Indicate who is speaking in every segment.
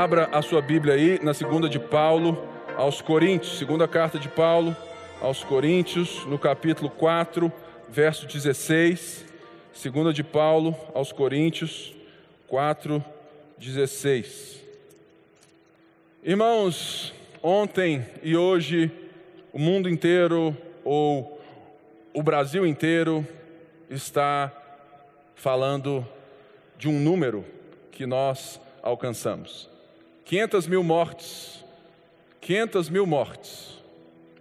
Speaker 1: Abra a sua Bíblia aí na segunda de Paulo aos Coríntios, segunda carta de Paulo aos Coríntios, no capítulo 4, verso 16. Segunda de Paulo aos Coríntios 4, 16. Irmãos, ontem e hoje o mundo inteiro ou o Brasil inteiro está falando de um número que nós alcançamos. 500 mil mortes. 500 mil mortes.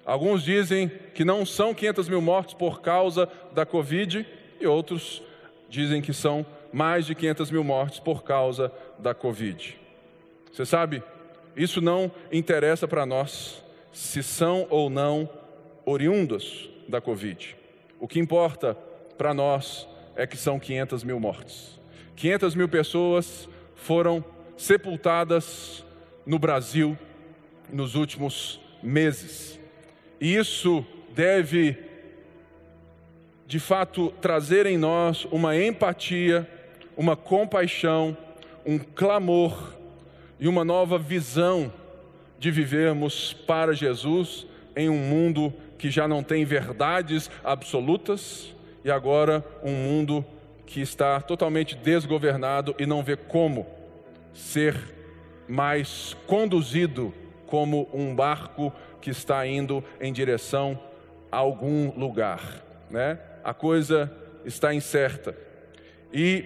Speaker 1: Alguns dizem que não são 500 mil mortes por causa da Covid, e outros dizem que são mais de 500 mil mortes por causa da Covid. Você sabe, isso não interessa para nós se são ou não oriundos da Covid. O que importa para nós é que são 500 mil mortes. 500 mil pessoas foram sepultadas no Brasil nos últimos meses. E isso deve, de fato, trazer em nós uma empatia, uma compaixão, um clamor e uma nova visão de vivermos para Jesus em um mundo que já não tem verdades absolutas e agora um mundo que está totalmente desgovernado e não vê como ser mais conduzido como um barco que está indo em direção a algum lugar, né? A coisa está incerta. E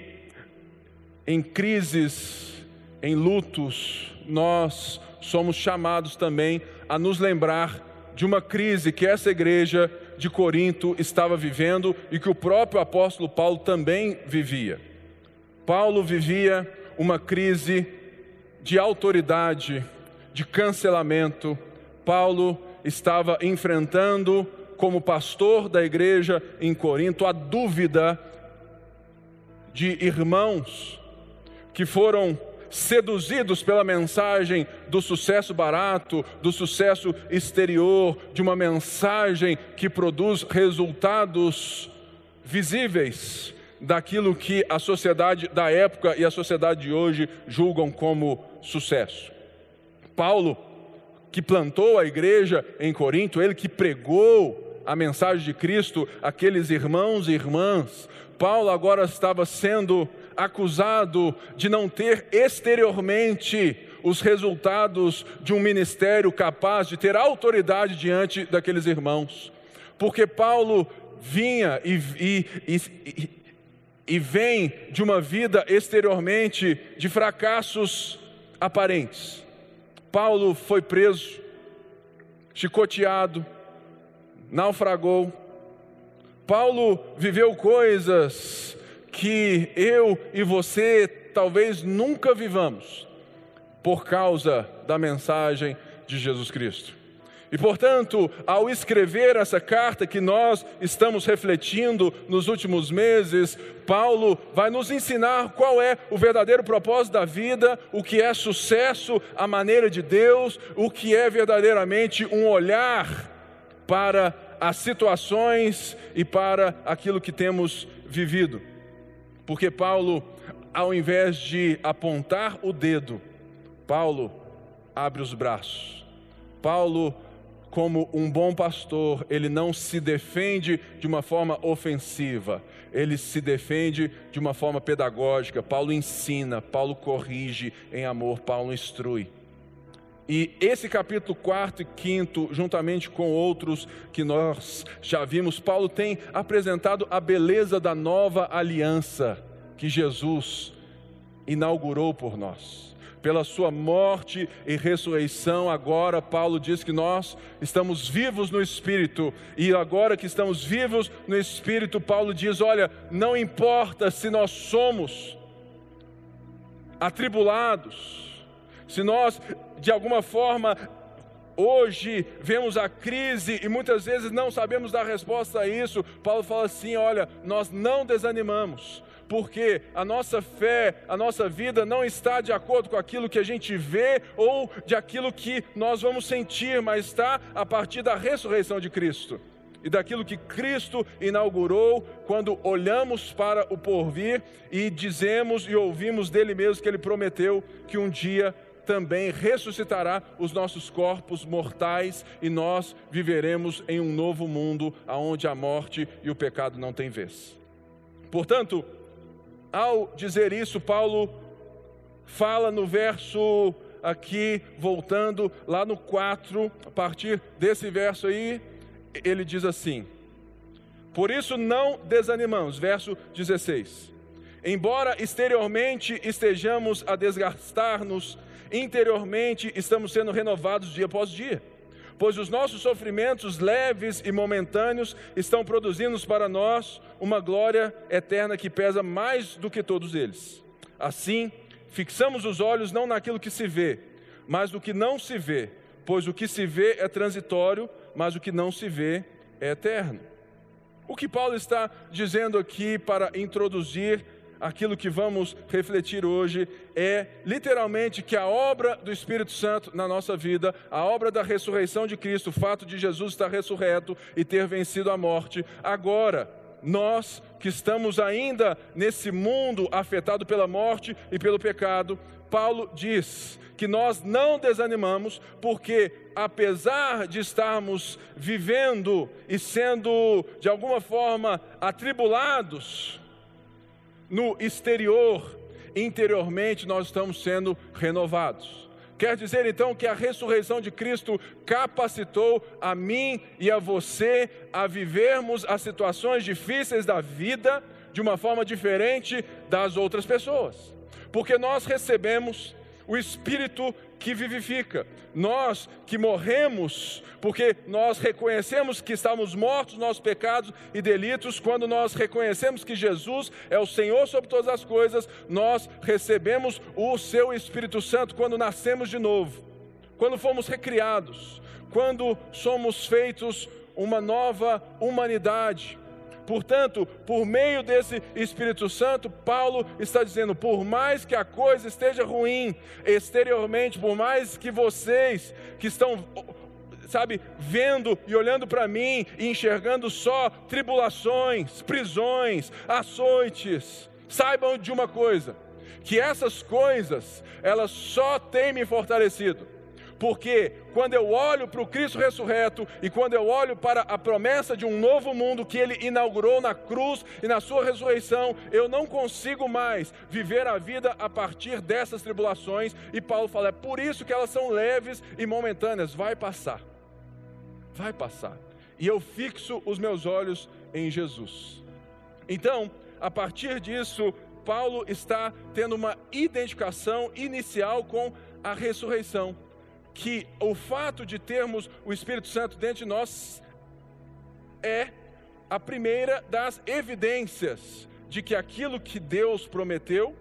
Speaker 1: em crises, em lutos, nós somos chamados também a nos lembrar de uma crise que essa igreja de Corinto estava vivendo e que o próprio apóstolo Paulo também vivia. Paulo vivia uma crise de autoridade, de cancelamento. Paulo estava enfrentando, como pastor da igreja em Corinto, a dúvida de irmãos que foram seduzidos pela mensagem do sucesso barato, do sucesso exterior, de uma mensagem que produz resultados visíveis daquilo que a sociedade da época e a sociedade de hoje julgam como sucesso. Paulo, que plantou a igreja em Corinto, ele que pregou a mensagem de Cristo àqueles irmãos e irmãs, Paulo agora estava sendo acusado de não ter exteriormente os resultados de um ministério capaz de ter autoridade diante daqueles irmãos. Porque Paulo vinha e, e, e, e vem de uma vida exteriormente de fracassos aparentes. Paulo foi preso, chicoteado, naufragou. Paulo viveu coisas que eu e você talvez nunca vivamos por causa da mensagem de Jesus Cristo. E portanto, ao escrever essa carta que nós estamos refletindo nos últimos meses, Paulo vai nos ensinar qual é o verdadeiro propósito da vida, o que é sucesso, a maneira de Deus, o que é verdadeiramente um olhar para as situações e para aquilo que temos vivido. Porque Paulo, ao invés de apontar o dedo, Paulo abre os braços. Paulo, como um bom pastor, ele não se defende de uma forma ofensiva, ele se defende de uma forma pedagógica. Paulo ensina, Paulo corrige em amor, Paulo instrui. E esse capítulo 4 e 5, juntamente com outros que nós já vimos, Paulo tem apresentado a beleza da nova aliança que Jesus inaugurou por nós. Pela sua morte e ressurreição, agora Paulo diz que nós estamos vivos no Espírito, e agora que estamos vivos no Espírito, Paulo diz: olha, não importa se nós somos atribulados, se nós, de alguma forma, hoje vemos a crise e muitas vezes não sabemos dar resposta a isso, Paulo fala assim: olha, nós não desanimamos, porque a nossa fé, a nossa vida não está de acordo com aquilo que a gente vê ou de aquilo que nós vamos sentir, mas está a partir da ressurreição de Cristo e daquilo que Cristo inaugurou quando olhamos para o porvir e dizemos e ouvimos dele mesmo que ele prometeu que um dia também ressuscitará os nossos corpos mortais e nós viveremos em um novo mundo onde a morte e o pecado não têm vez. Portanto, ao dizer isso, Paulo fala no verso aqui, voltando lá no 4, a partir desse verso aí, ele diz assim: Por isso não desanimamos, verso 16. Embora exteriormente estejamos a desgastar-nos, interiormente estamos sendo renovados dia após dia. Pois os nossos sofrimentos leves e momentâneos estão produzindo para nós uma glória eterna que pesa mais do que todos eles. Assim, fixamos os olhos não naquilo que se vê, mas no que não se vê, pois o que se vê é transitório, mas o que não se vê é eterno. O que Paulo está dizendo aqui para introduzir aquilo que vamos refletir hoje é literalmente que a obra do Espírito Santo na nossa vida, a obra da ressurreição de Cristo, o fato de Jesus estar ressurreto e ter vencido a morte, agora nós que estamos ainda nesse mundo afetado pela morte e pelo pecado, Paulo diz que nós não desanimamos, porque apesar de estarmos vivendo e sendo de alguma forma atribulados no exterior, interiormente nós estamos sendo renovados. Quer dizer então que a ressurreição de Cristo capacitou a mim e a você a vivermos as situações difíceis da vida de uma forma diferente das outras pessoas. Porque nós recebemos o Espírito que vivifica. Nós que morremos, porque nós reconhecemos que estamos mortos nos nossos pecados e delitos, quando nós reconhecemos que Jesus é o Senhor sobre todas as coisas, nós recebemos o seu Espírito Santo quando nascemos de novo, quando fomos recriados, quando somos feitos uma nova humanidade. Portanto, por meio desse Espírito Santo, Paulo está dizendo: por mais que a coisa esteja ruim exteriormente, por mais que vocês que estão sabe, vendo e olhando para mim e enxergando só tribulações, prisões, açoites, saibam de uma coisa, que essas coisas, elas só têm me fortalecido porque quando eu olho para o Cristo ressurreto e quando eu olho para a promessa de um novo mundo que ele inaugurou na cruz e na sua ressurreição, eu não consigo mais viver a vida a partir dessas tribulações. E Paulo fala: é por isso que elas são leves e momentâneas, vai passar. Vai passar. E eu fixo os meus olhos em Jesus. Então, a partir disso, Paulo está tendo uma identificação inicial com a ressurreição que o fato de termos o Espírito Santo dentro de nós é a primeira das evidências de que aquilo que Deus prometeu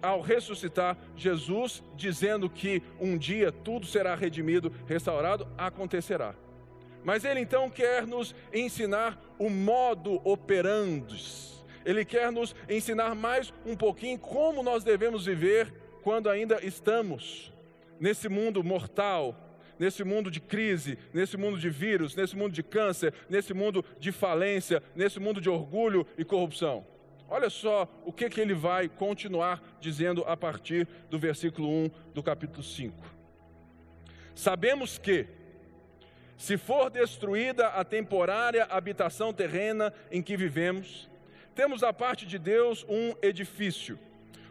Speaker 1: ao ressuscitar Jesus, dizendo que um dia tudo será redimido, restaurado, acontecerá. Mas ele então quer nos ensinar o modo operandi. Ele quer nos ensinar mais um pouquinho como nós devemos viver quando ainda estamos nesse mundo mortal, nesse mundo de crise, nesse mundo de vírus, nesse mundo de câncer, nesse mundo de falência, nesse mundo de orgulho e corrupção. Olha só o que, que ele vai continuar dizendo a partir do versículo 1 do capítulo 5. Sabemos que, se for destruída a temporária habitação terrena em que vivemos, temos da parte de Deus um edifício,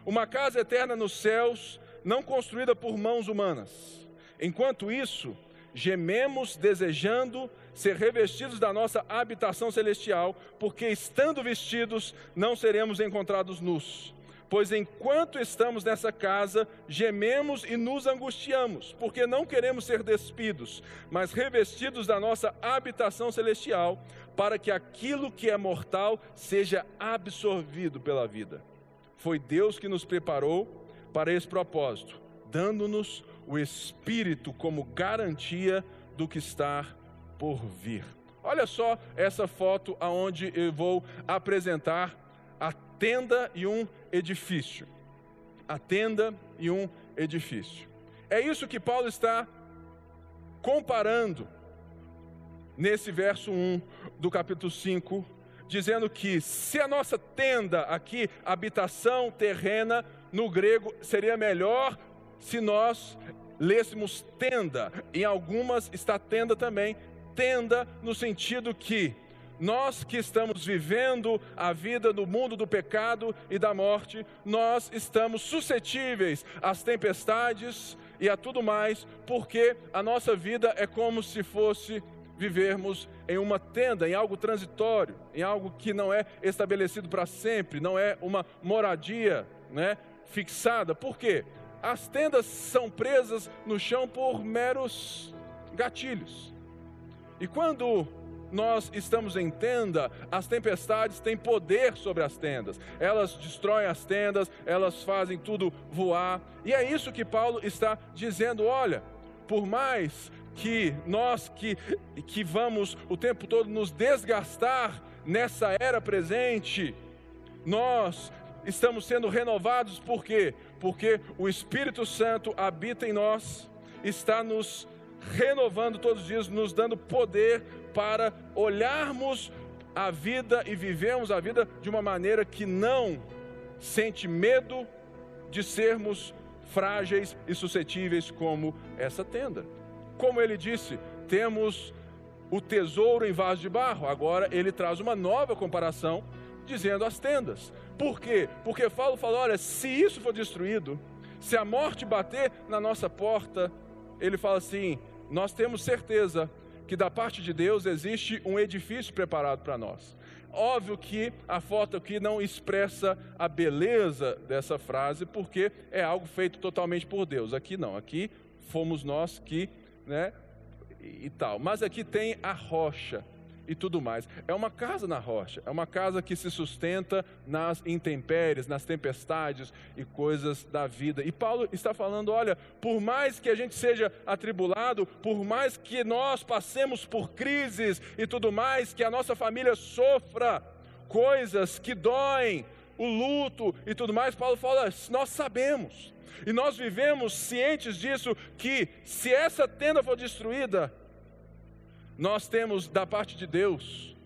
Speaker 1: uma casa eterna nos céus, não construída por mãos humanas. Enquanto isso, gememos desejando ser revestidos da nossa habitação celestial, porque estando vestidos, não seremos encontrados nus. Pois enquanto estamos nessa casa, gememos e nos angustiamos, porque não queremos ser despidos, mas revestidos da nossa habitação celestial, para que aquilo que é mortal seja absorvido pela vida. Foi Deus que nos preparou para esse propósito, dando-nos o Espírito como garantia do que está por vir. Olha só essa foto aonde eu vou apresentar a tenda e um edifício. A tenda e um edifício. É isso que Paulo está comparando nesse verso 1 do capítulo 5, dizendo que se a nossa tenda aqui, habitação terrena, no grego seria melhor se nós lêssemos tenda. Em algumas está tenda também. Tenda no sentido que nós que estamos vivendo a vida no mundo do pecado e da morte, nós estamos suscetíveis às tempestades e a tudo mais, porque a nossa vida é como se fosse vivermos em uma tenda, em algo transitório, em algo que não é estabelecido para sempre, não é uma moradia né, fixada. Por quê? As tendas são presas no chão por meros gatilhos. E quando nós estamos em tenda, as tempestades têm poder sobre as tendas. Elas destroem as tendas, elas fazem tudo voar. E é isso que Paulo está dizendo: olha, por mais que nós que, que vamos o tempo todo nos desgastar nessa era presente, nós estamos sendo renovados por quê? Porque o Espírito Santo habita em nós, está nos renovando todos os dias, nos dando poder para olharmos a vida e vivemos a vida de uma maneira que não sente medo de sermos frágeis e suscetíveis como essa tenda. Como ele disse, temos o tesouro em vaso de barro. Agora ele traz uma nova comparação dizendo as tendas. Por quê? Porque Paulo fala: olha, se isso for destruído, se a morte bater na nossa porta, ele fala assim: nós temos certeza que da parte de Deus existe um edifício preparado para nós. Óbvio que a foto aqui não expressa a beleza dessa frase, porque é algo feito totalmente por Deus. Aqui não, aqui fomos nós que, né, e tal. Mas aqui tem a rocha e tudo mais. É uma casa na rocha, é uma casa que se sustenta nas intempéries, nas tempestades e coisas da vida. E Paulo está falando: olha, por mais que a gente seja atribulado, por mais que nós passemos por crises e tudo mais, que a nossa família sofra coisas que doem, o luto e tudo mais, Paulo fala: nós sabemos. E nós vivemos cientes disso que se essa tenda for destruída, nós temos da parte de Deus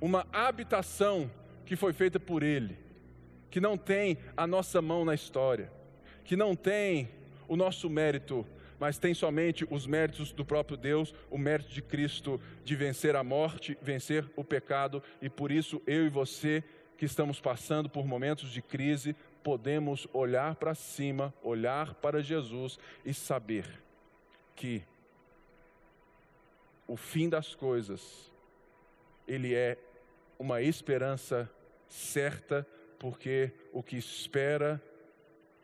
Speaker 1: uma habitação que foi feita por Ele, que não tem a nossa mão na história, que não tem o nosso mérito, mas tem somente os méritos do próprio Deus, o mérito de Cristo de vencer a morte, vencer o pecado, e por isso eu e você que estamos passando por momentos de crise, podemos olhar para cima, olhar para Jesus e saber que o fim das coisas, ele é uma esperança certa, porque o que espera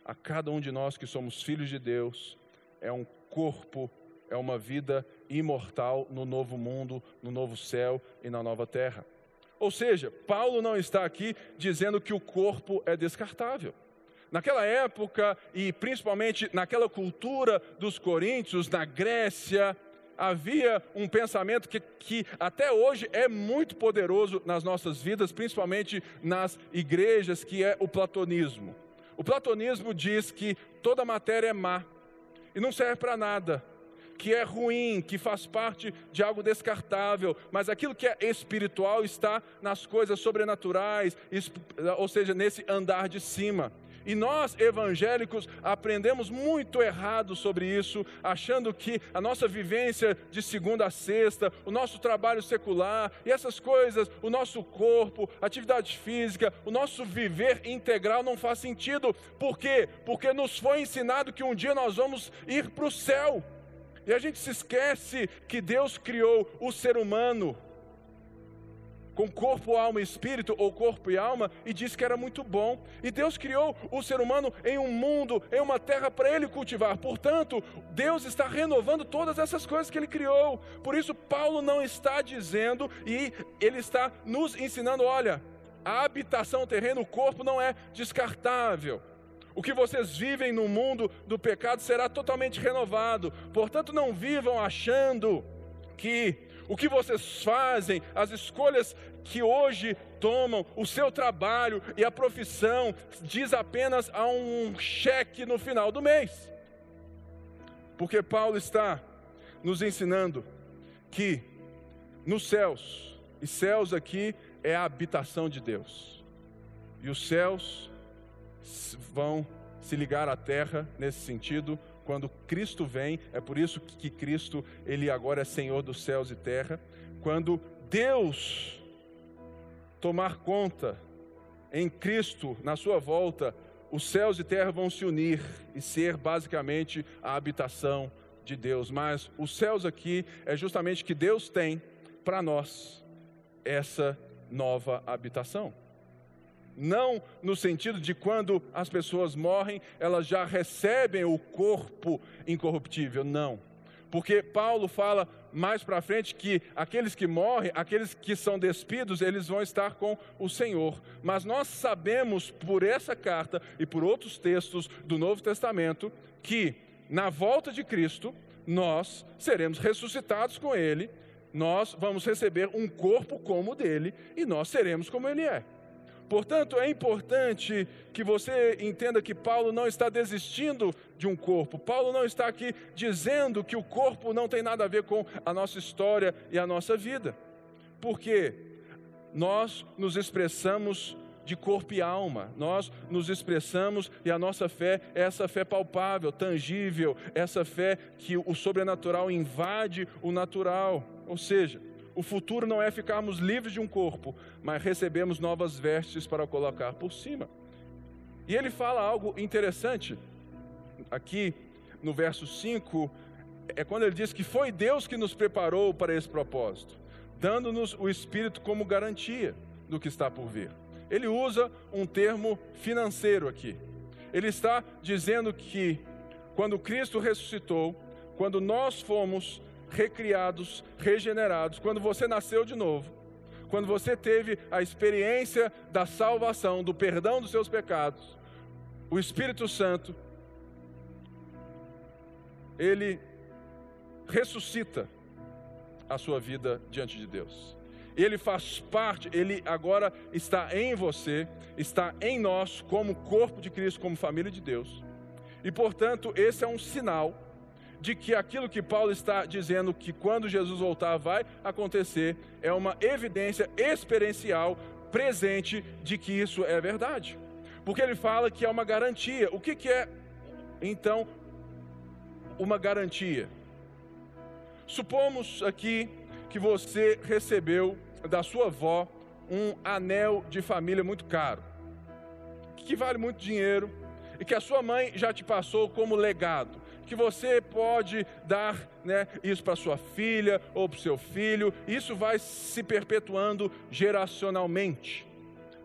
Speaker 1: a cada um de nós que somos filhos de Deus é um corpo, é uma vida imortal no novo mundo, no novo céu e na nova terra. Ou seja, Paulo não está aqui dizendo que o corpo é descartável. Naquela época, e principalmente naquela cultura dos coríntios, na Grécia, havia um pensamento que, que até hoje é muito poderoso nas nossas vidas, principalmente nas igrejas, que é o platonismo. O platonismo diz que toda matéria é má e não serve para nada, que é ruim, que faz parte de algo descartável, mas aquilo que é espiritual está nas coisas sobrenaturais, ou seja, nesse andar de cima. E nós, evangélicos, aprendemos muito errado sobre isso, achando que a nossa vivência de segunda a sexta, o nosso trabalho secular e essas coisas, o nosso corpo, atividade física, o nosso viver integral não faz sentido. Por quê? Porque nos foi ensinado que um dia nós vamos ir para o céu. E a gente se esquece que Deus criou o ser humano com corpo, alma e espírito, ou corpo e alma, e disse que era muito bom. E Deus criou o ser humano em um mundo, em uma terra para ele cultivar. Portanto, Deus está renovando todas essas coisas que ele criou. Por isso, Paulo não está dizendo e ele está nos ensinando: olha, a habitação terrena, o corpo não é descartável. O que vocês vivem no mundo do pecado será totalmente renovado. Portanto, não vivam achando que o que vocês fazem, as escolhas que hoje tomam, o seu trabalho e a profissão, diz apenas a um cheque no final do mês. Porque Paulo está nos ensinando que nos céus, e céus aqui é a habitação de Deus, e os céus vão se ligar à terra nesse sentido. Quando Cristo vem, é por isso que Cristo ele agora é Senhor dos céus e terra. Quando Deus tomar conta em Cristo, na sua volta, os céus e terra vão se unir e ser basicamente a habitação de Deus. Mas os céus aqui é justamente que Deus tem para nós essa nova habitação. Não no sentido de quando as pessoas morrem, elas já recebem o corpo incorruptível, não. Porque Paulo fala mais para frente que aqueles que morrem, aqueles que são despidos, eles vão estar com o Senhor. Mas nós sabemos por essa carta e por outros textos do Novo Testamento que na volta de Cristo nós seremos ressuscitados com Ele, nós vamos receber um corpo como o dele e nós seremos como Ele é. Portanto, é importante que você entenda que Paulo não está desistindo de um corpo. Paulo não está aqui dizendo que o corpo não tem nada a ver com a nossa história e a nossa vida. Porque nós nos expressamos de corpo e alma. Nós nos expressamos e a nossa fé é essa fé palpável, tangível, essa fé que o sobrenatural invade o natural. Ou seja, o futuro não é ficarmos livres de um corpo, mas recebemos novas vestes para colocar por cima. E ele fala algo interessante aqui no verso 5, é quando ele diz que foi Deus que nos preparou para esse propósito, dando-nos o Espírito como garantia do que está por vir. Ele usa um termo financeiro aqui. Ele está dizendo que quando Cristo ressuscitou, quando nós fomos recriados, regenerados, quando você nasceu de novo, quando você teve a experiência da salvação, do perdão dos seus pecados, o Espírito Santo, ele ressuscita a sua vida diante de Deus. Ele faz parte, ele agora está em você, está em nós, como corpo de Cristo, como família de Deus. E portanto, esse é um sinal de que aquilo que Paulo está dizendo que quando Jesus voltar vai acontecer é uma evidência experiencial presente de que isso é verdade. Porque ele fala que é uma garantia. O que, que é, então, uma garantia? Supomos aqui que você recebeu da sua avó um anel de família muito caro, que vale muito dinheiro, e que a sua mãe já te passou como legado que você pode dar né, isso para sua filha ou para seu filho, isso vai se perpetuando geracionalmente.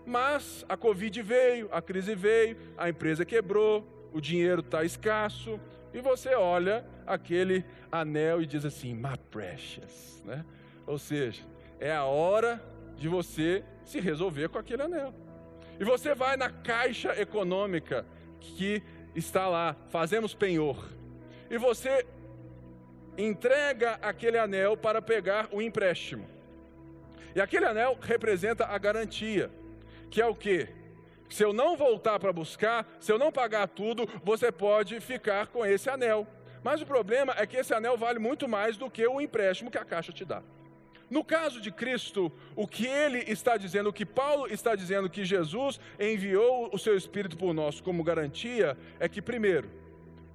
Speaker 1: Mas a Covid veio, a crise veio, a empresa quebrou, o dinheiro está escasso, e você olha aquele anel e diz assim, my precious, né? Ou seja, é a hora de você se resolver com aquele anel. E você vai na caixa econômica que está lá, fazemos penhor e você entrega aquele anel para pegar o empréstimo. E aquele anel representa a garantia, que é o que? Se eu não voltar para buscar, se eu não pagar tudo, você pode ficar com esse anel. Mas o problema é que esse anel vale muito mais do que o empréstimo que a caixa te dá. No caso de Cristo, o que ele está dizendo, o que Paulo está dizendo que Jesus enviou o seu Espírito por nós como garantia, é que, primeiro,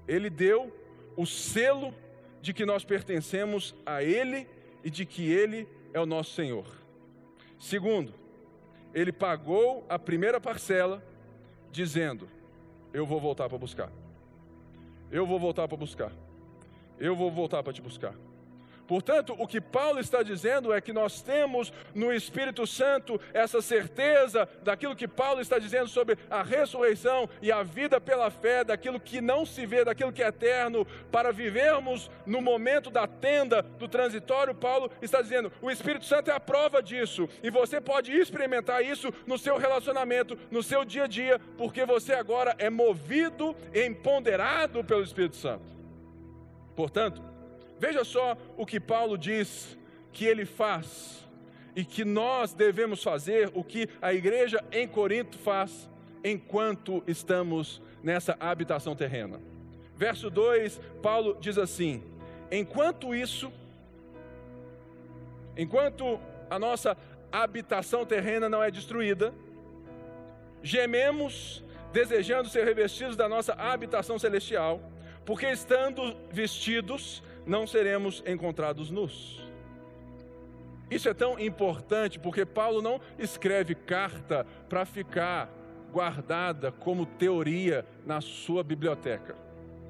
Speaker 1: ele deu o selo de que nós pertencemos a Ele e de que Ele é o nosso Senhor. Segundo, Ele pagou a primeira parcela, dizendo: Eu vou voltar para buscar. Eu vou voltar para buscar. Eu vou voltar para te buscar. Portanto, o que Paulo está dizendo é que nós temos no Espírito Santo essa certeza daquilo que Paulo está dizendo sobre a ressurreição e a vida pela fé, daquilo que não se vê, daquilo que é eterno, para vivermos no momento da tenda, do transitório. Paulo está dizendo: o Espírito Santo é a prova disso, e você pode experimentar isso no seu relacionamento, no seu dia a dia, porque você agora é movido e empoderado pelo Espírito Santo. Portanto, Veja só o que Paulo diz que ele faz e que nós devemos fazer, o que a igreja em Corinto faz enquanto estamos nessa habitação terrena. Verso 2, Paulo diz assim: Enquanto isso, enquanto a nossa habitação terrena não é destruída, gememos desejando ser revestidos da nossa habitação celestial, porque estando vestidos, não seremos encontrados nus. Isso é tão importante porque Paulo não escreve carta para ficar guardada como teoria na sua biblioteca.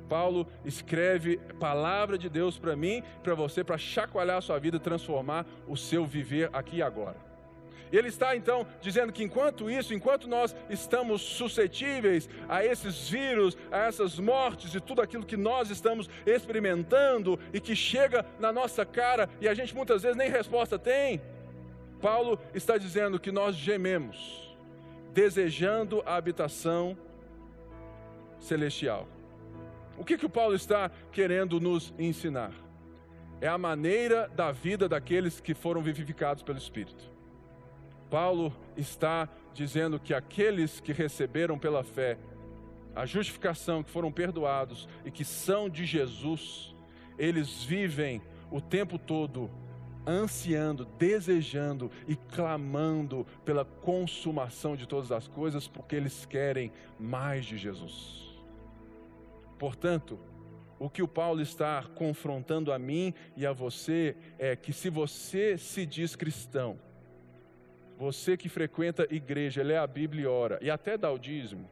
Speaker 1: Paulo escreve palavra de Deus para mim, para você, para chacoalhar a sua vida, transformar o seu viver aqui e agora. Ele está então dizendo que enquanto isso, enquanto nós estamos suscetíveis a esses vírus, a essas mortes e tudo aquilo que nós estamos experimentando e que chega na nossa cara e a gente muitas vezes nem resposta tem, Paulo está dizendo que nós gememos, desejando a habitação celestial. O que, que o Paulo está querendo nos ensinar? É a maneira da vida daqueles que foram vivificados pelo Espírito. Paulo está dizendo que aqueles que receberam pela fé a justificação, que foram perdoados e que são de Jesus, eles vivem o tempo todo ansiando, desejando e clamando pela consumação de todas as coisas, porque eles querem mais de Jesus. Portanto, o que o Paulo está confrontando a mim e a você é que se você se diz cristão, você que frequenta igreja, lê a Bíblia e ora, e até dá o dízimo,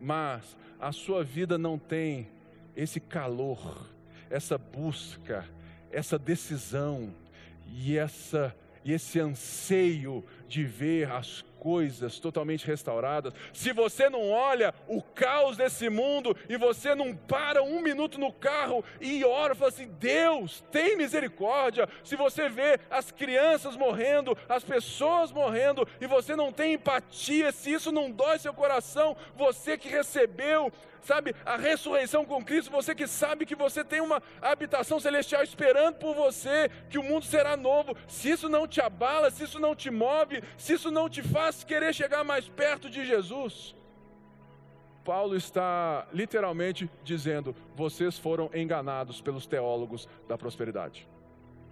Speaker 1: mas a sua vida não tem esse calor, essa busca, essa decisão e, essa, e esse anseio de ver as coisas totalmente restauradas, se você não olha o caos desse mundo e você não para um minuto no carro e ora, fala assim: Deus, tem misericórdia. Se você vê as crianças morrendo, as pessoas morrendo e você não tem empatia, se isso não dói seu coração, você que recebeu sabe, a ressurreição com Cristo, você que sabe que você tem uma habitação celestial esperando por você, que o mundo será novo. Se isso não te abala, se isso não te move, se isso não te faz querer chegar mais perto de Jesus, Paulo está literalmente dizendo: vocês foram enganados pelos teólogos da prosperidade.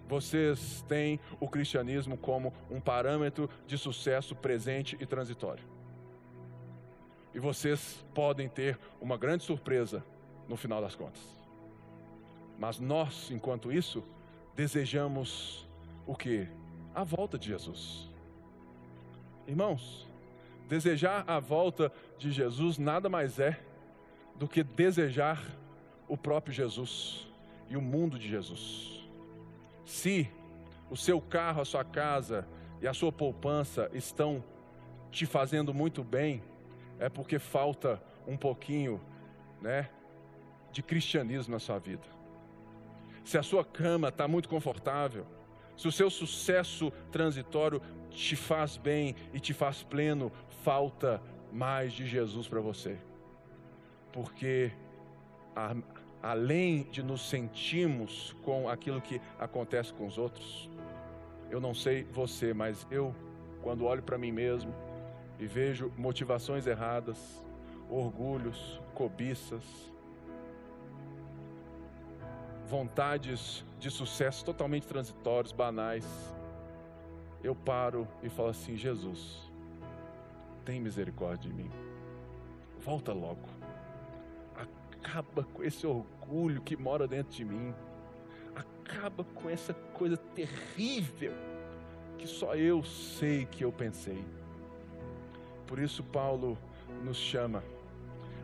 Speaker 1: Vocês têm o cristianismo como um parâmetro de sucesso presente e transitório e vocês podem ter uma grande surpresa no final das contas. Mas nós, enquanto isso, desejamos o que? A volta de Jesus. Irmãos, desejar a volta de Jesus nada mais é do que desejar o próprio Jesus e o mundo de Jesus. Se o seu carro, a sua casa e a sua poupança estão te fazendo muito bem, é porque falta um pouquinho, né, de cristianismo na sua vida. Se a sua cama está muito confortável, se o seu sucesso transitório te faz bem e te faz pleno, falta mais de Jesus para você. Porque a, além de nos sentirmos com aquilo que acontece com os outros, eu não sei você, mas eu, quando olho para mim mesmo, e vejo motivações erradas, orgulhos, cobiças, vontades de sucesso totalmente transitórios, banais, eu paro e falo assim: Jesus, tem misericórdia de mim, volta logo, acaba com esse orgulho que mora dentro de mim, acaba com essa coisa terrível que só eu sei que eu pensei. Por isso, Paulo nos chama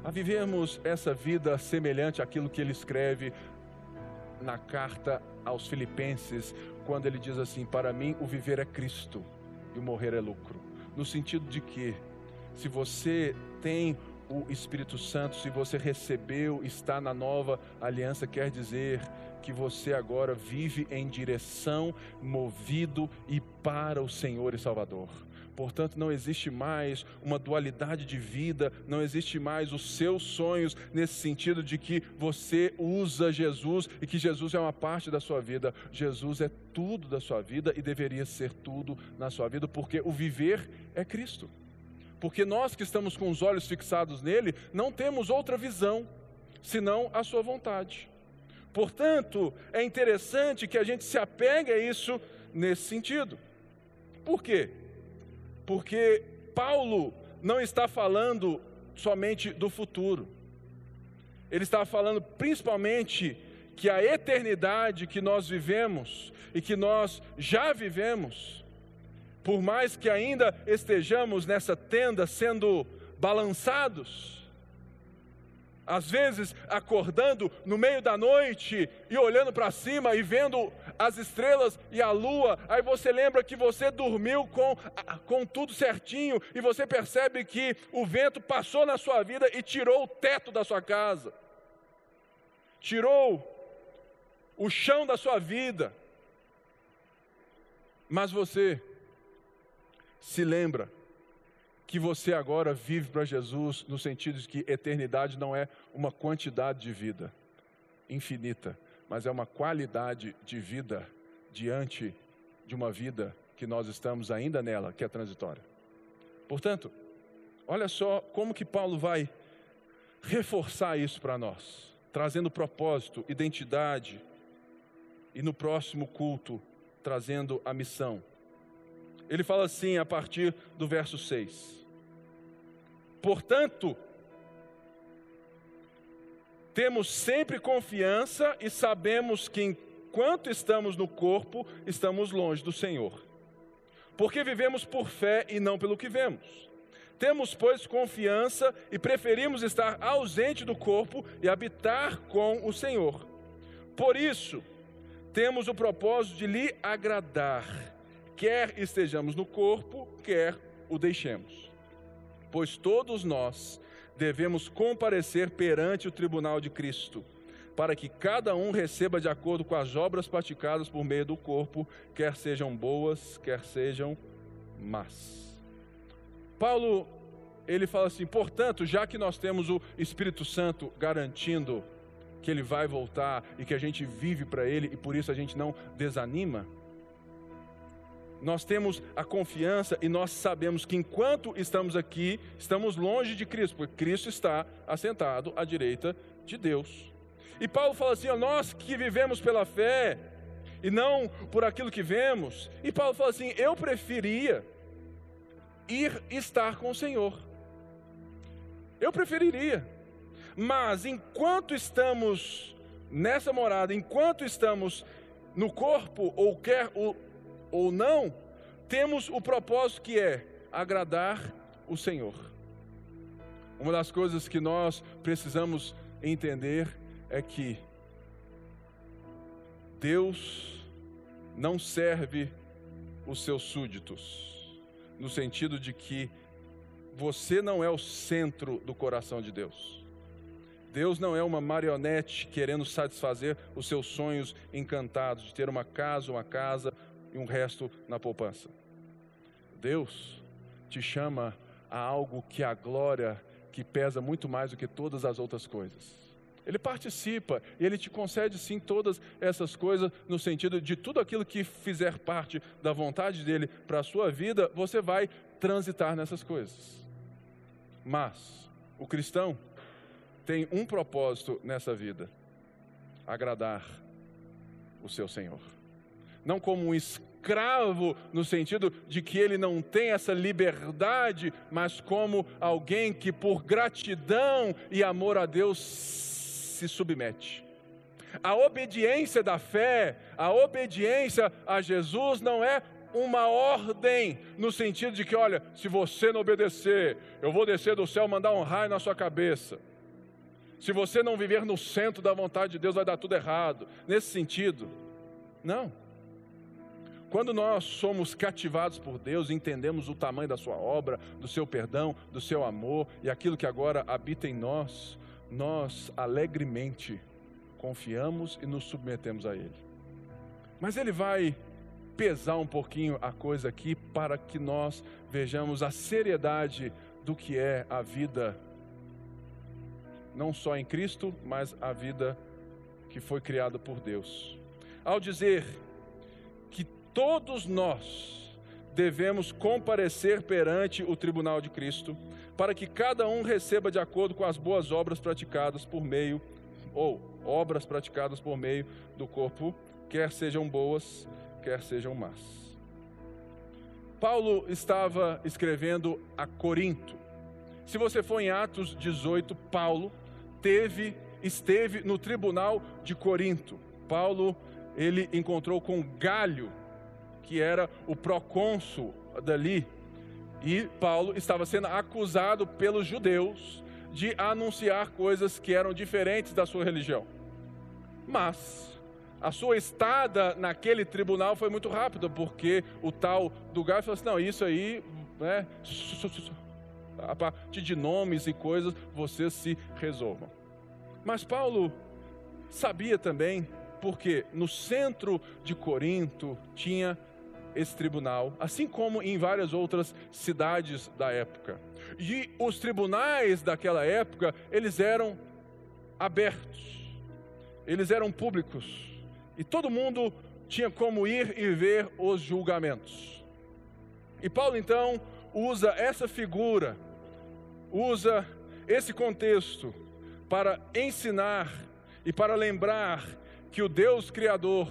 Speaker 1: a vivermos essa vida semelhante àquilo que ele escreve na carta aos Filipenses, quando ele diz assim: Para mim, o viver é Cristo e o morrer é lucro. No sentido de que, se você tem o Espírito Santo, se você recebeu, está na nova aliança, quer dizer que você agora vive em direção, movido e para o Senhor e Salvador. Portanto, não existe mais uma dualidade de vida, não existe mais os seus sonhos nesse sentido de que você usa Jesus e que Jesus é uma parte da sua vida. Jesus é tudo da sua vida e deveria ser tudo na sua vida, porque o viver é Cristo. Porque nós que estamos com os olhos fixados nele, não temos outra visão senão a sua vontade. Portanto, é interessante que a gente se apegue a isso nesse sentido. Por quê? Porque Paulo não está falando somente do futuro. Ele estava falando principalmente que a eternidade que nós vivemos e que nós já vivemos, por mais que ainda estejamos nessa tenda sendo balançados, às vezes acordando no meio da noite e olhando para cima e vendo as estrelas e a lua, aí você lembra que você dormiu com, com tudo certinho e você percebe que o vento passou na sua vida e tirou o teto da sua casa, tirou o chão da sua vida, mas você se lembra que você agora vive para Jesus, no sentido de que eternidade não é uma quantidade de vida infinita, mas é uma qualidade de vida diante de uma vida que nós estamos ainda nela, que é transitória. Portanto, olha só como que Paulo vai reforçar isso para nós, trazendo propósito, identidade, e no próximo culto, trazendo a missão. Ele fala assim a partir do verso 6. Portanto, temos sempre confiança e sabemos que enquanto estamos no corpo, estamos longe do Senhor. Porque vivemos por fé e não pelo que vemos. Temos, pois, confiança e preferimos estar ausente do corpo e habitar com o Senhor. Por isso, temos o propósito de lhe agradar, quer estejamos no corpo, quer o deixemos pois todos nós devemos comparecer perante o tribunal de Cristo, para que cada um receba de acordo com as obras praticadas por meio do corpo, quer sejam boas, quer sejam más. Paulo, ele fala assim: portanto, já que nós temos o Espírito Santo garantindo que ele vai voltar e que a gente vive para ele e por isso a gente não desanima, nós temos a confiança e nós sabemos que enquanto estamos aqui, estamos longe de Cristo, porque Cristo está assentado à direita de Deus. E Paulo fala assim: ó, nós que vivemos pela fé e não por aquilo que vemos. E Paulo fala assim: eu preferia ir estar com o Senhor. Eu preferiria. Mas enquanto estamos nessa morada, enquanto estamos no corpo ou quer o ou não, temos o propósito que é agradar o Senhor. Uma das coisas que nós precisamos entender é que Deus não serve os seus súditos, no sentido de que você não é o centro do coração de Deus. Deus não é uma marionete querendo satisfazer os seus sonhos encantados de ter uma casa, uma casa, e um resto na poupança. Deus te chama a algo que a glória que pesa muito mais do que todas as outras coisas. Ele participa e ele te concede sim todas essas coisas no sentido de tudo aquilo que fizer parte da vontade dele para a sua vida, você vai transitar nessas coisas. Mas o cristão tem um propósito nessa vida: agradar o seu Senhor não como um escravo, no sentido de que ele não tem essa liberdade, mas como alguém que, por gratidão e amor a Deus, se submete. A obediência da fé, a obediência a Jesus não é uma ordem, no sentido de que, olha, se você não obedecer, eu vou descer do céu mandar um raio na sua cabeça. Se você não viver no centro da vontade de Deus, vai dar tudo errado. Nesse sentido, não. Quando nós somos cativados por Deus, entendemos o tamanho da Sua obra, do seu perdão, do seu amor e aquilo que agora habita em nós, nós alegremente confiamos e nos submetemos a Ele. Mas Ele vai pesar um pouquinho a coisa aqui para que nós vejamos a seriedade do que é a vida, não só em Cristo, mas a vida que foi criada por Deus. Ao dizer todos nós devemos comparecer perante o tribunal de Cristo, para que cada um receba de acordo com as boas obras praticadas por meio, ou obras praticadas por meio do corpo, quer sejam boas, quer sejam más. Paulo estava escrevendo a Corinto, Se você for em Atos 18, Paulo teve, esteve no tribunal de Corinto. Paulo, ele encontrou com Galho, que era o procônsul dali, e Paulo estava sendo acusado pelos judeus de anunciar coisas que eram diferentes da sua religião. Mas a sua estada naquele tribunal foi muito rápida, porque o tal do Galho falou assim: não, isso aí, né, a partir de nomes e coisas, vocês se resolvam. Mas Paulo sabia também, porque no centro de Corinto tinha esse tribunal, assim como em várias outras cidades da época. E os tribunais daquela época, eles eram abertos, eles eram públicos, e todo mundo tinha como ir e ver os julgamentos. E Paulo então usa essa figura, usa esse contexto para ensinar e para lembrar que o Deus Criador,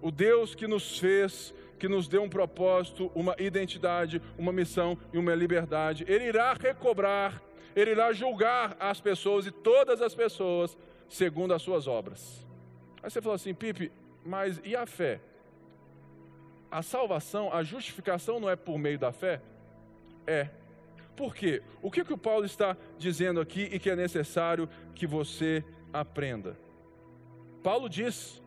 Speaker 1: o Deus que nos fez, que nos deu um propósito, uma identidade, uma missão e uma liberdade. Ele irá recobrar, ele irá julgar as pessoas e todas as pessoas segundo as suas obras. Aí você falou assim, Pipe, mas e a fé? A salvação, a justificação não é por meio da fé? É. Por quê? O que, que o Paulo está dizendo aqui e que é necessário que você aprenda? Paulo diz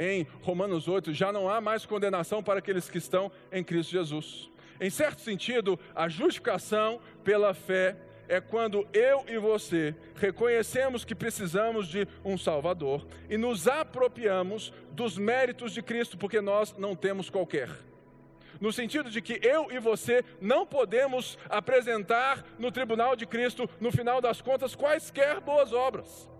Speaker 1: em Romanos 8: já não há mais condenação para aqueles que estão em Cristo Jesus. Em certo sentido, a justificação pela fé é quando eu e você reconhecemos que precisamos de um Salvador e nos apropriamos dos méritos de Cristo, porque nós não temos qualquer. No sentido de que eu e você não podemos apresentar no tribunal de Cristo, no final das contas, quaisquer boas obras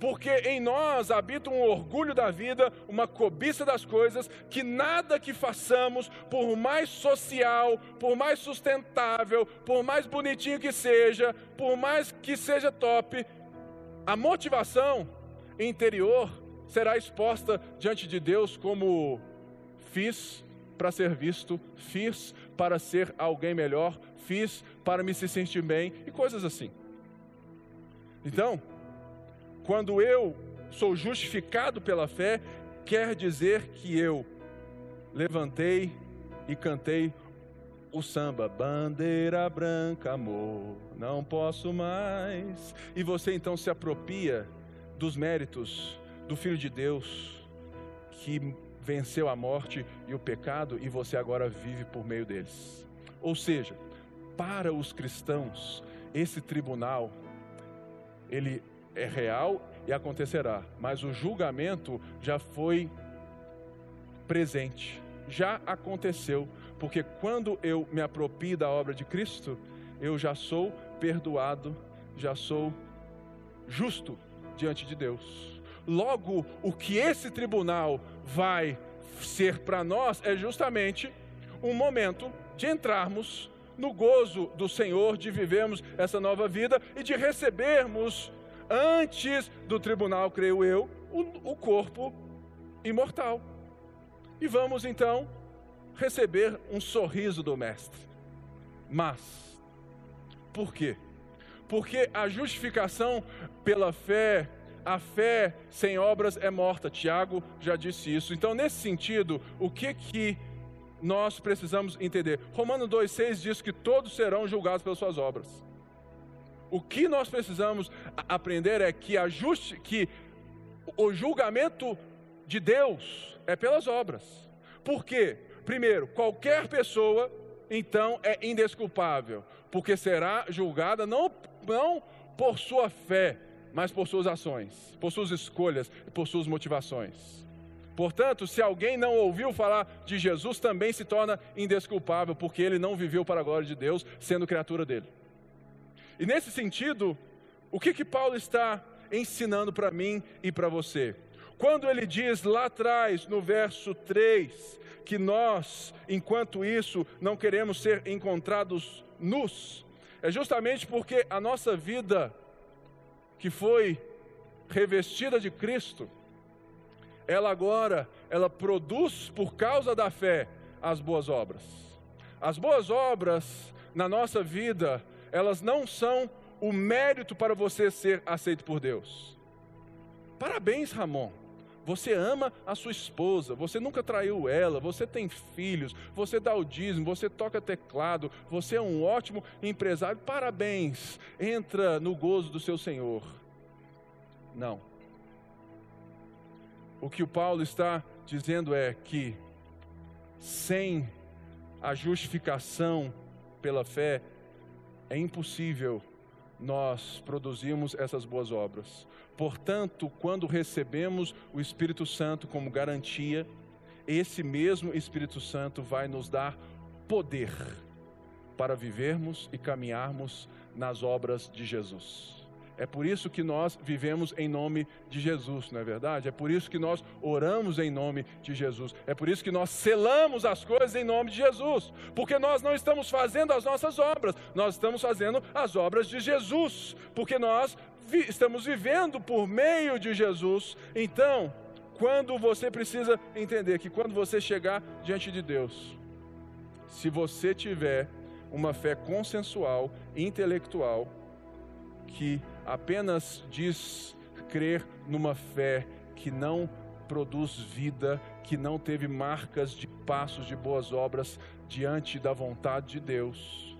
Speaker 1: porque em nós habita um orgulho da vida, uma cobiça das coisas, que nada que façamos, por mais social, por mais sustentável, por mais bonitinho que seja, por mais que seja top, a motivação interior será exposta diante de Deus como fiz para ser visto, fiz para ser alguém melhor, fiz para me se sentir bem e coisas assim. Então, quando eu sou justificado pela fé, quer dizer que eu levantei e cantei o samba, bandeira branca, amor, não posso mais. E você então se apropria dos méritos do Filho de Deus que venceu a morte e o pecado e você agora vive por meio deles. Ou seja, para os cristãos, esse tribunal ele é real e acontecerá, mas o julgamento já foi presente, já aconteceu, porque quando eu me apropio da obra de Cristo, eu já sou perdoado, já sou justo diante de Deus. Logo, o que esse tribunal vai ser para nós é justamente um momento de entrarmos no gozo do Senhor, de vivermos essa nova vida e de recebermos antes do tribunal, creio eu, o, o corpo imortal. E vamos então receber um sorriso do Mestre. Mas, por quê? Porque a justificação pela fé, a fé sem obras é morta. Tiago já disse isso. Então, nesse sentido, o que que nós precisamos entender? Romano 2,6 diz que todos serão julgados pelas suas obras. O que nós precisamos aprender é que, ajuste, que o julgamento de Deus é pelas obras. Por quê? Primeiro, qualquer pessoa então é indesculpável, porque será julgada não, não por sua fé, mas por suas ações, por suas escolhas, por suas motivações. Portanto, se alguém não ouviu falar de Jesus, também se torna indesculpável, porque ele não viveu para a glória de Deus, sendo criatura dele. E nesse sentido, o que que Paulo está ensinando para mim e para você? Quando ele diz lá atrás, no verso 3, que nós, enquanto isso, não queremos ser encontrados nus, é justamente porque a nossa vida, que foi revestida de Cristo, ela agora, ela produz por causa da fé as boas obras. As boas obras na nossa vida, elas não são o mérito para você ser aceito por Deus. Parabéns, Ramon. Você ama a sua esposa, você nunca traiu ela, você tem filhos, você dá o dízimo, você toca teclado, você é um ótimo empresário. Parabéns. Entra no gozo do seu Senhor. Não. O que o Paulo está dizendo é que sem a justificação pela fé é impossível nós produzirmos essas boas obras. Portanto, quando recebemos o Espírito Santo como garantia, esse mesmo Espírito Santo vai nos dar poder para vivermos e caminharmos nas obras de Jesus. É por isso que nós vivemos em nome de Jesus, não é verdade? É por isso que nós oramos em nome de Jesus. É por isso que nós selamos as coisas em nome de Jesus. Porque nós não estamos fazendo as nossas obras, nós estamos fazendo as obras de Jesus. Porque nós vi estamos vivendo por meio de Jesus. Então, quando você precisa entender que quando você chegar diante de Deus, se você tiver uma fé consensual, intelectual, que apenas diz crer numa fé que não produz vida, que não teve marcas de passos de boas obras diante da vontade de Deus,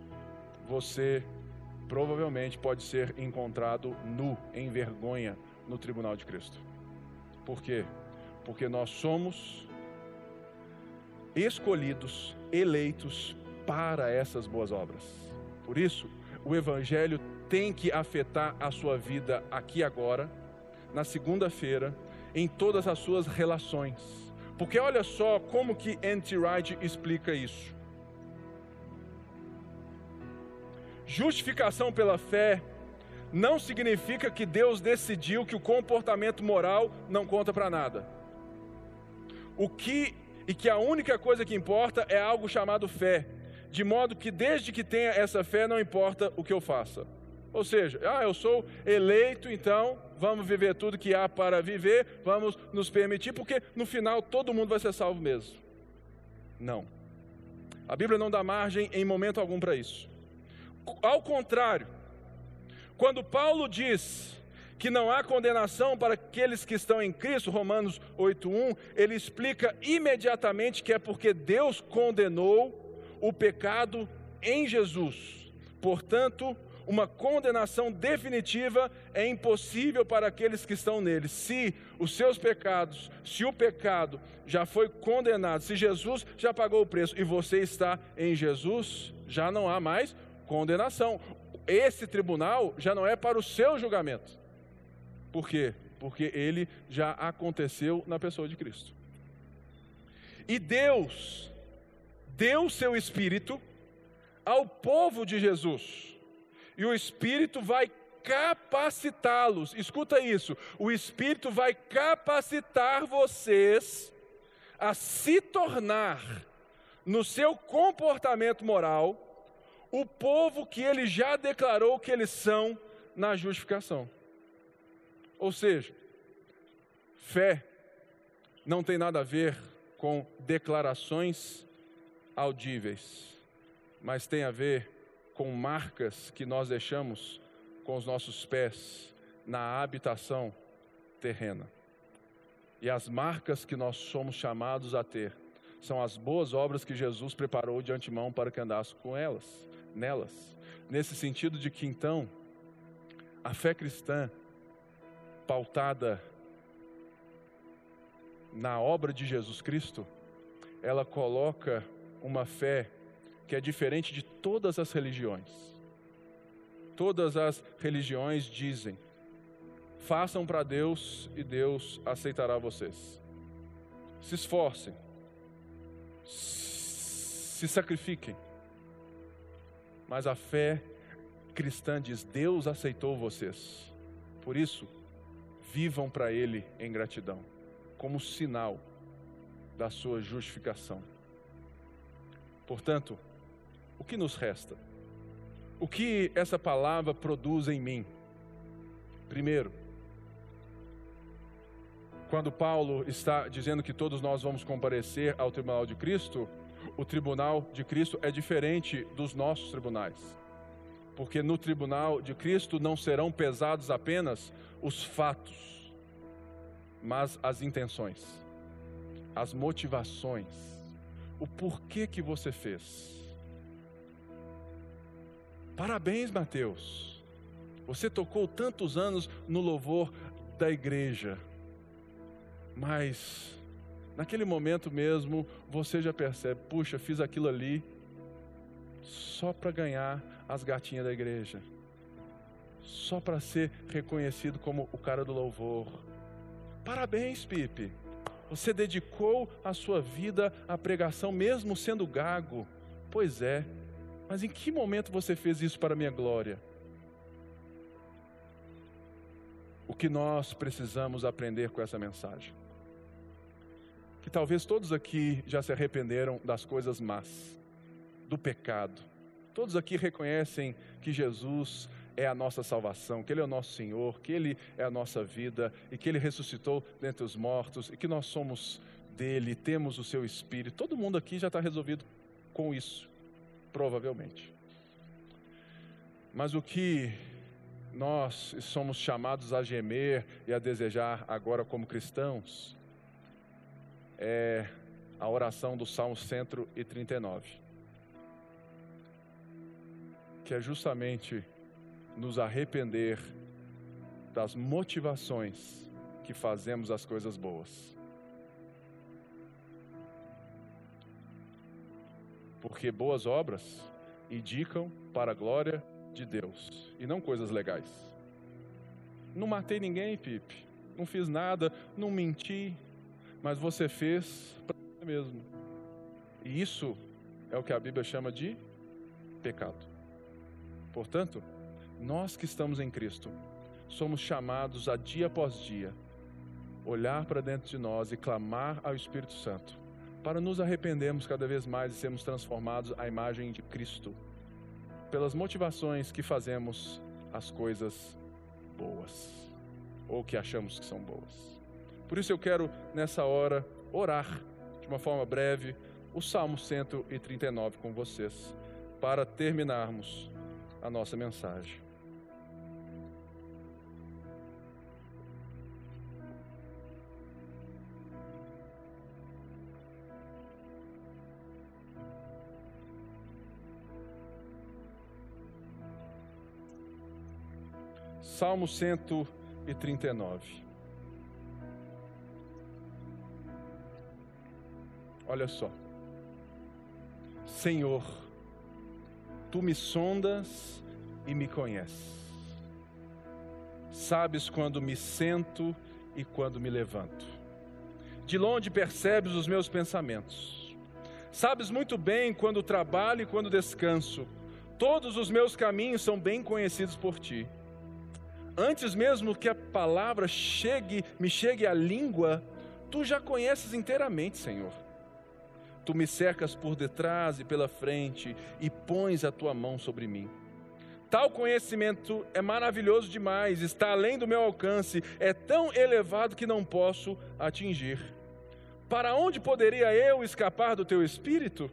Speaker 1: você provavelmente pode ser encontrado nu, em vergonha, no tribunal de Cristo. Por quê? Porque nós somos escolhidos, eleitos para essas boas obras. Por isso, o Evangelho tem que afetar a sua vida aqui agora, na segunda-feira, em todas as suas relações. Porque olha só como que N.T. Wright explica isso. Justificação pela fé não significa que Deus decidiu que o comportamento moral não conta para nada. O que e que a única coisa que importa é algo chamado fé, de modo que desde que tenha essa fé não importa o que eu faça. Ou seja, ah, eu sou eleito, então vamos viver tudo que há para viver, vamos nos permitir, porque no final todo mundo vai ser salvo mesmo. Não. A Bíblia não dá margem em momento algum para isso. Ao contrário, quando Paulo diz que não há condenação para aqueles que estão em Cristo, Romanos 8:1, ele explica imediatamente que é porque Deus condenou o pecado em Jesus. Portanto, uma condenação definitiva é impossível para aqueles que estão nele. Se os seus pecados, se o pecado já foi condenado, se Jesus já pagou o preço e você está em Jesus, já não há mais condenação. Esse tribunal já não é para o seu julgamento. Por quê? Porque ele já aconteceu na pessoa de Cristo. E Deus deu seu espírito ao povo de Jesus e o Espírito vai capacitá-los. Escuta isso: o Espírito vai capacitar vocês a se tornar, no seu comportamento moral, o povo que ele já declarou que eles são na justificação. Ou seja, fé não tem nada a ver com declarações audíveis, mas tem a ver com marcas que nós deixamos com os nossos pés na habitação terrena. E as marcas que nós somos chamados a ter são as boas obras que Jesus preparou de antemão para que andasse com elas, nelas. Nesse sentido de que então a fé cristã pautada na obra de Jesus Cristo, ela coloca uma fé que é diferente de todas as religiões. Todas as religiões dizem: façam para Deus e Deus aceitará vocês. Se esforcem, se sacrifiquem. Mas a fé cristã diz: Deus aceitou vocês. Por isso, vivam para Ele em gratidão, como sinal da sua justificação. Portanto, o que nos resta? O que essa palavra produz em mim? Primeiro, quando Paulo está dizendo que todos nós vamos comparecer ao tribunal de Cristo, o tribunal de Cristo é diferente dos nossos tribunais. Porque no tribunal de Cristo não serão pesados apenas os fatos, mas as intenções, as motivações, o porquê que você fez. Parabéns, Mateus. Você tocou tantos anos no louvor da igreja, mas naquele momento mesmo você já percebe: puxa, fiz aquilo ali só para ganhar as gatinhas da igreja, só para ser reconhecido como o cara do louvor. Parabéns, Pipe. Você dedicou a sua vida à pregação, mesmo sendo gago. Pois é, mas em que momento você fez isso para a minha glória? O que nós precisamos aprender com essa mensagem? Que talvez todos aqui já se arrependeram das coisas más, do pecado. Todos aqui reconhecem que Jesus é a nossa salvação, que Ele é o nosso Senhor, que Ele é a nossa vida e que Ele ressuscitou dentre os mortos e que nós somos dele, temos o seu Espírito. Todo mundo aqui já está resolvido com isso, provavelmente. Mas o que nós somos chamados a gemer e a desejar agora como cristãos é a oração do Salmo 139, que é justamente nos arrepender das motivações que fazemos as coisas boas. Porque boas obras indicam para a glória de Deus e não coisas legais. Não matei ninguém, Pipe. Não fiz nada, não menti, mas você fez para você mesmo. E isso é o que a Bíblia chama de pecado. Portanto, nós que estamos em Cristo, somos chamados a dia após dia olhar para dentro de nós e clamar ao Espírito Santo para nos arrependermos cada vez mais e sermos transformados à imagem de Cristo pelas motivações que fazemos as coisas boas, ou que achamos que são boas. Por isso eu quero, nessa hora, orar de uma forma breve o Salmo 139 com vocês, para terminarmos a nossa mensagem. Salmo 139. Olha só. Senhor, tu me sondas e me conheces. Sabes quando me sento e quando me levanto. De longe percebes os meus pensamentos. Sabes muito bem quando trabalho e quando descanso. Todos os meus caminhos são bem conhecidos por ti. Antes mesmo que a palavra chegue, me chegue à língua, tu já conheces inteiramente, Senhor. Tu me cercas por detrás e pela frente e pões a tua mão sobre mim. Tal conhecimento é maravilhoso demais, está além do meu alcance, é tão elevado que não posso atingir. Para onde poderia eu escapar do teu espírito?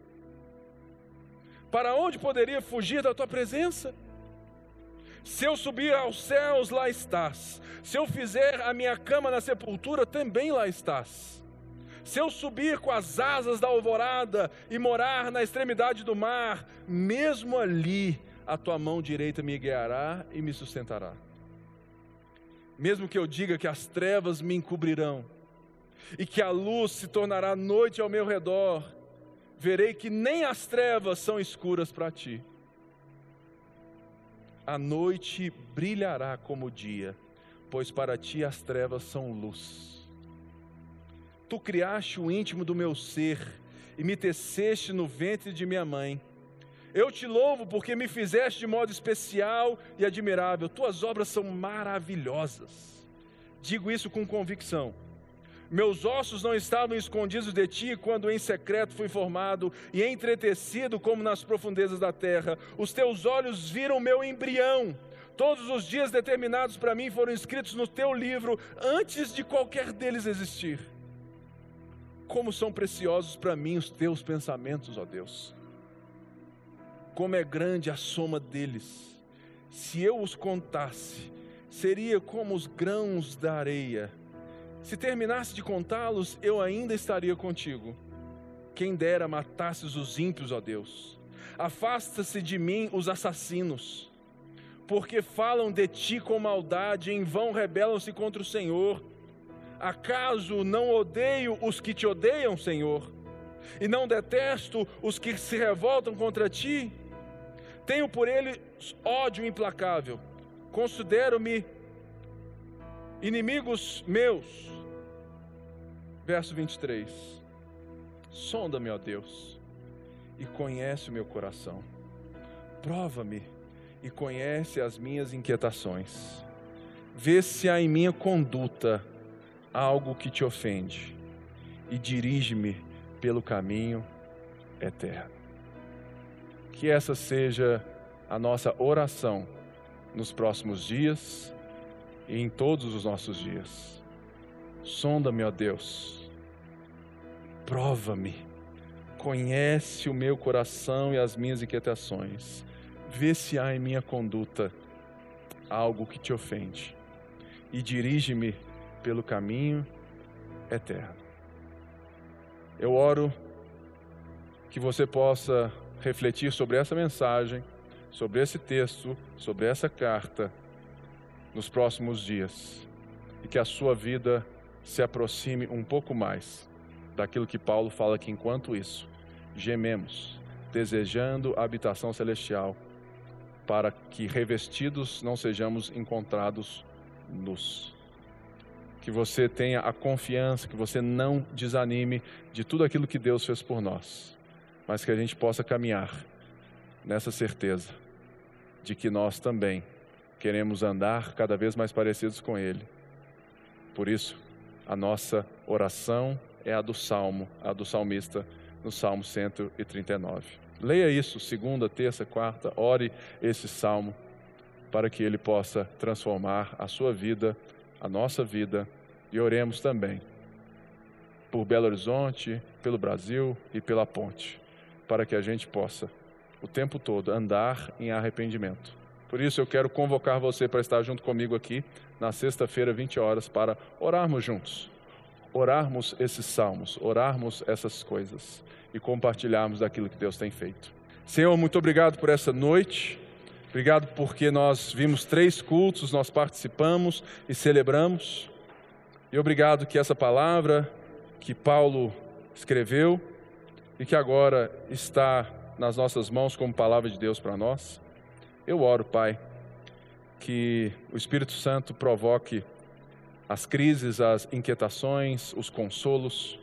Speaker 1: Para onde poderia fugir da tua presença? Se eu subir aos céus, lá estás. Se eu fizer a minha cama na sepultura, também lá estás. Se eu subir com as asas da alvorada e morar na extremidade do mar, mesmo ali a tua mão direita me guiará e me sustentará. Mesmo que eu diga que as trevas me encobrirão e que a luz se tornará noite ao meu redor, verei que nem as trevas são escuras para ti a noite brilhará como o dia, pois para ti as trevas são luz. Tu criaste o íntimo do meu ser e me teceste no ventre de minha mãe. Eu te louvo porque me fizeste de modo especial e admirável. Tuas obras são maravilhosas. Digo isso com convicção meus ossos não estavam escondidos de ti quando em secreto fui formado e entretecido como nas profundezas da terra. Os teus olhos viram meu embrião. Todos os dias determinados para mim foram escritos no teu livro antes de qualquer deles existir. Como são preciosos para mim os teus pensamentos, ó Deus. Como é grande a soma deles. Se eu os contasse, seria como os grãos da areia. Se terminasse de contá-los, eu ainda estaria contigo. Quem dera matasses os ímpios, ó Deus. Afasta-se de mim os assassinos, porque falam de ti com maldade, em vão rebelam-se contra o Senhor. Acaso não odeio os que te odeiam, Senhor? E não detesto os que se revoltam contra ti? Tenho por eles ódio implacável. Considero-me inimigos meus. Verso 23. Sonda-me, ó Deus, e conhece o meu coração. Prova-me e conhece as minhas inquietações. Vê se há em minha conduta algo que te ofende e dirige-me pelo caminho eterno. Que essa seja a nossa oração nos próximos dias e em todos os nossos dias. Sonda-me, ó Deus, prova-me, conhece o meu coração e as minhas inquietações, vê se há em minha conduta algo que te ofende. E dirige-me pelo caminho eterno. Eu oro que você possa refletir sobre essa mensagem, sobre esse texto, sobre essa carta nos próximos dias. E que a sua vida se aproxime um pouco mais daquilo que Paulo fala que enquanto isso gememos, desejando a habitação celestial, para que revestidos não sejamos encontrados nus. Que você tenha a confiança, que você não desanime de tudo aquilo que Deus fez por nós mas que a gente possa caminhar nessa certeza de que nós também queremos andar cada vez mais parecidos com Ele. Por isso, a nossa oração é a do Salmo, a do salmista, no Salmo 139. Leia isso, segunda, terça, quarta, ore esse salmo para que ele possa transformar a sua vida, a nossa vida, e oremos também por Belo Horizonte, pelo Brasil e pela ponte para que a gente possa, o tempo todo, andar em arrependimento. Por isso eu quero convocar você para estar junto comigo aqui na sexta-feira, 20 horas, para orarmos juntos. Orarmos esses salmos, orarmos essas coisas e compartilharmos daquilo que Deus tem feito. Senhor, muito obrigado por essa noite. Obrigado porque nós vimos três cultos, nós participamos e celebramos. E obrigado que essa palavra que Paulo escreveu e que agora está nas nossas mãos como palavra de Deus para nós. Eu oro, Pai, que o Espírito Santo provoque as crises, as inquietações, os consolos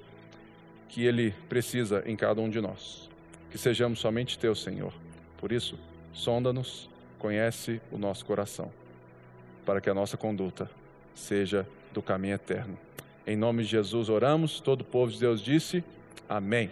Speaker 1: que Ele precisa em cada um de nós. Que sejamos somente Teu, Senhor. Por isso, sonda-nos, conhece o nosso coração, para que a nossa conduta seja do caminho eterno. Em nome de Jesus oramos, todo o povo de Deus disse: Amém.